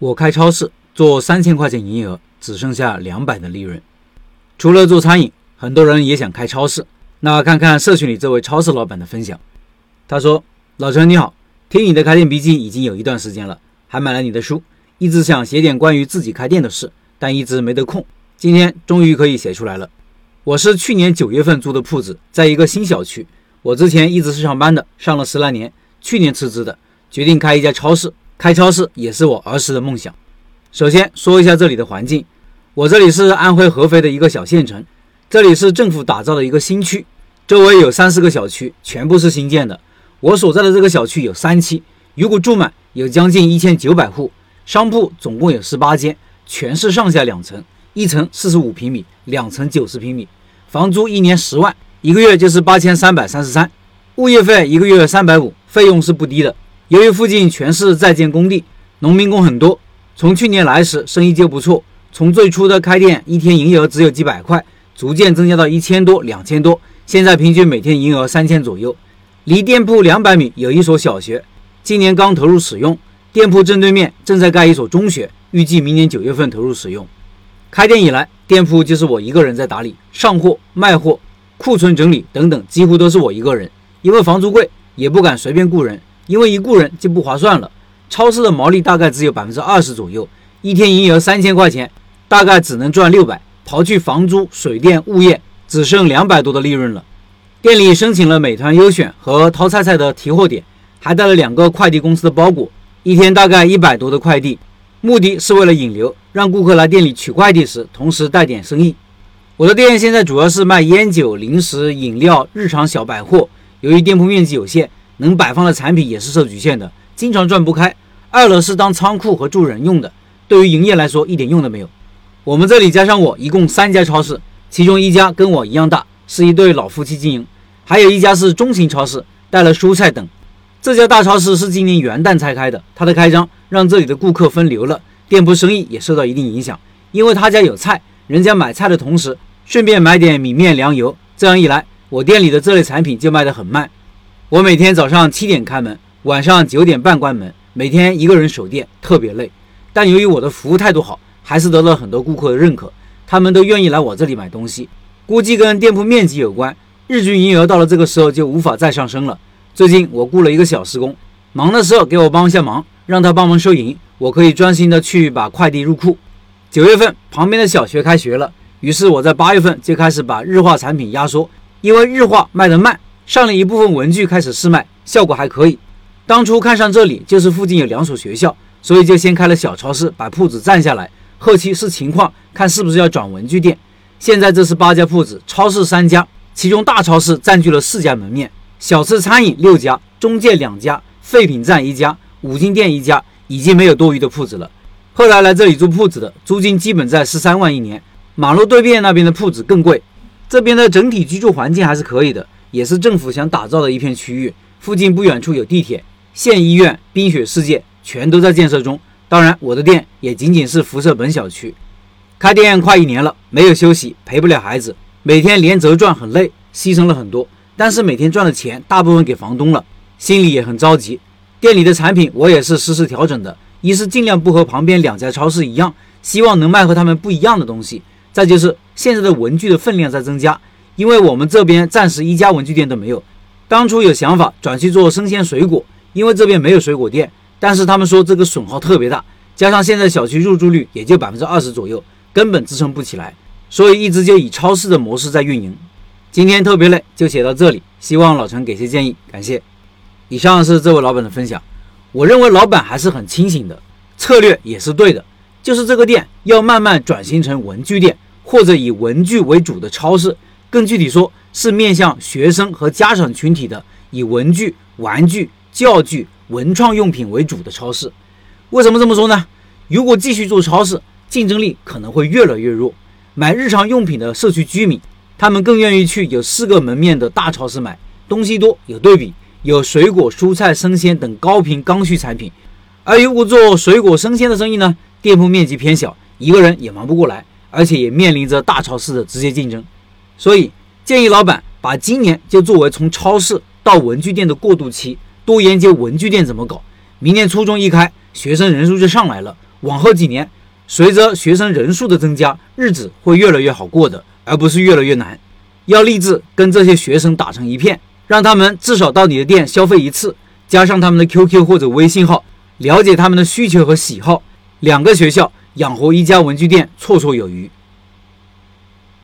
我开超市做三千块钱营业额，只剩下两百的利润。除了做餐饮，很多人也想开超市。那看看社群里这位超市老板的分享。他说：“老陈你好，听你的开店笔记已经有一段时间了，还买了你的书，一直想写点关于自己开店的事，但一直没得空。今天终于可以写出来了。我是去年九月份租的铺子，在一个新小区。我之前一直是上班的，上了十来年，去年辞职的，决定开一家超市。”开超市也是我儿时的梦想。首先说一下这里的环境，我这里是安徽合肥的一个小县城，这里是政府打造的一个新区，周围有三四个小区，全部是新建的。我所在的这个小区有三期，如果住满有将近一千九百户，商铺总共有十八间，全是上下两层，一层四十五平米，两层九十平米，房租一年十万，一个月就是八千三百三十三，物业费一个月三百五，费用是不低的。由于附近全是在建工地，农民工很多。从去年来时，生意就不错。从最初的开店，一天营业额只有几百块，逐渐增加到一千多、两千多。现在平均每天营业额三千左右。离店铺两百米有一所小学，今年刚投入使用。店铺正对面正在盖一所中学，预计明年九月份投入使用。开店以来，店铺就是我一个人在打理，上货、卖货、库存整理等等，几乎都是我一个人。因为房租贵，也不敢随便雇人。因为一雇人就不划算了，超市的毛利大概只有百分之二十左右，一天营业额三千块钱，大概只能赚六百，刨去房租、水电、物业，只剩两百多的利润了。店里申请了美团优选和淘菜菜的提货点，还带了两个快递公司的包裹，一天大概一百多的快递，目的是为了引流，让顾客来店里取快递时，同时带点生意。我的店现在主要是卖烟酒、零食、饮料、日常小百货，由于店铺面积有限。能摆放的产品也是受局限的，经常转不开。二楼是当仓库和住人用的，对于营业来说一点用都没有。我们这里加上我一共三家超市，其中一家跟我一样大，是一对老夫妻经营，还有一家是中型超市，带了蔬菜等。这家大超市是今年元旦才开的，它的开张让这里的顾客分流了，店铺生意也受到一定影响。因为他家有菜，人家买菜的同时顺便买点米面粮油，这样一来，我店里的这类产品就卖得很慢。我每天早上七点开门，晚上九点半关门，每天一个人守店，特别累。但由于我的服务态度好，还是得到很多顾客的认可，他们都愿意来我这里买东西。估计跟店铺面积有关，日均营业额到了这个时候就无法再上升了。最近我雇了一个小时工，忙的时候给我帮一下忙，让他帮忙收银，我可以专心的去把快递入库。九月份旁边的小学开学了，于是我在八月份就开始把日化产品压缩，因为日化卖得慢。上了一部分文具开始试卖，效果还可以。当初看上这里就是附近有两所学校，所以就先开了小超市，把铺子占下来。后期视情况看是不是要转文具店。现在这是八家铺子，超市三家，其中大超市占据了四家门面，小吃餐饮六家，中介两家，废品站一家，五金店一家，已经没有多余的铺子了。后来来这里租铺子的，租金基本在十三万一年。马路对面那边的铺子更贵，这边的整体居住环境还是可以的。也是政府想打造的一片区域，附近不远处有地铁、县医院、冰雪世界，全都在建设中。当然，我的店也仅仅是辐射本小区。开店快一年了，没有休息，陪不了孩子，每天连轴转，很累，牺牲了很多。但是每天赚的钱大部分给房东了，心里也很着急。店里的产品我也是实时调整的，一是尽量不和旁边两家超市一样，希望能卖和他们不一样的东西；再就是现在的文具的分量在增加。因为我们这边暂时一家文具店都没有，当初有想法转去做生鲜水果，因为这边没有水果店，但是他们说这个损耗特别大，加上现在小区入住率也就百分之二十左右，根本支撑不起来，所以一直就以超市的模式在运营。今天特别累，就写到这里，希望老陈给些建议，感谢。以上是这位老板的分享，我认为老板还是很清醒的，策略也是对的，就是这个店要慢慢转型成文具店，或者以文具为主的超市。更具体说，是面向学生和家长群体的，以文具、玩具、教具、文创用品为主的超市。为什么这么说呢？如果继续做超市，竞争力可能会越来越弱。买日常用品的社区居民，他们更愿意去有四个门面的大超市买，东西多，有对比，有水果、蔬菜、生鲜等高频刚需产品。而如果做水果生鲜的生意呢，店铺面积偏小，一个人也忙不过来，而且也面临着大超市的直接竞争。所以建议老板把今年就作为从超市到文具店的过渡期，多研究文具店怎么搞。明年初中一开，学生人数就上来了，往后几年，随着学生人数的增加，日子会越来越好过的，而不是越来越难。要立志跟这些学生打成一片，让他们至少到你的店消费一次，加上他们的 QQ 或者微信号，了解他们的需求和喜好，两个学校养活一家文具店绰绰有余。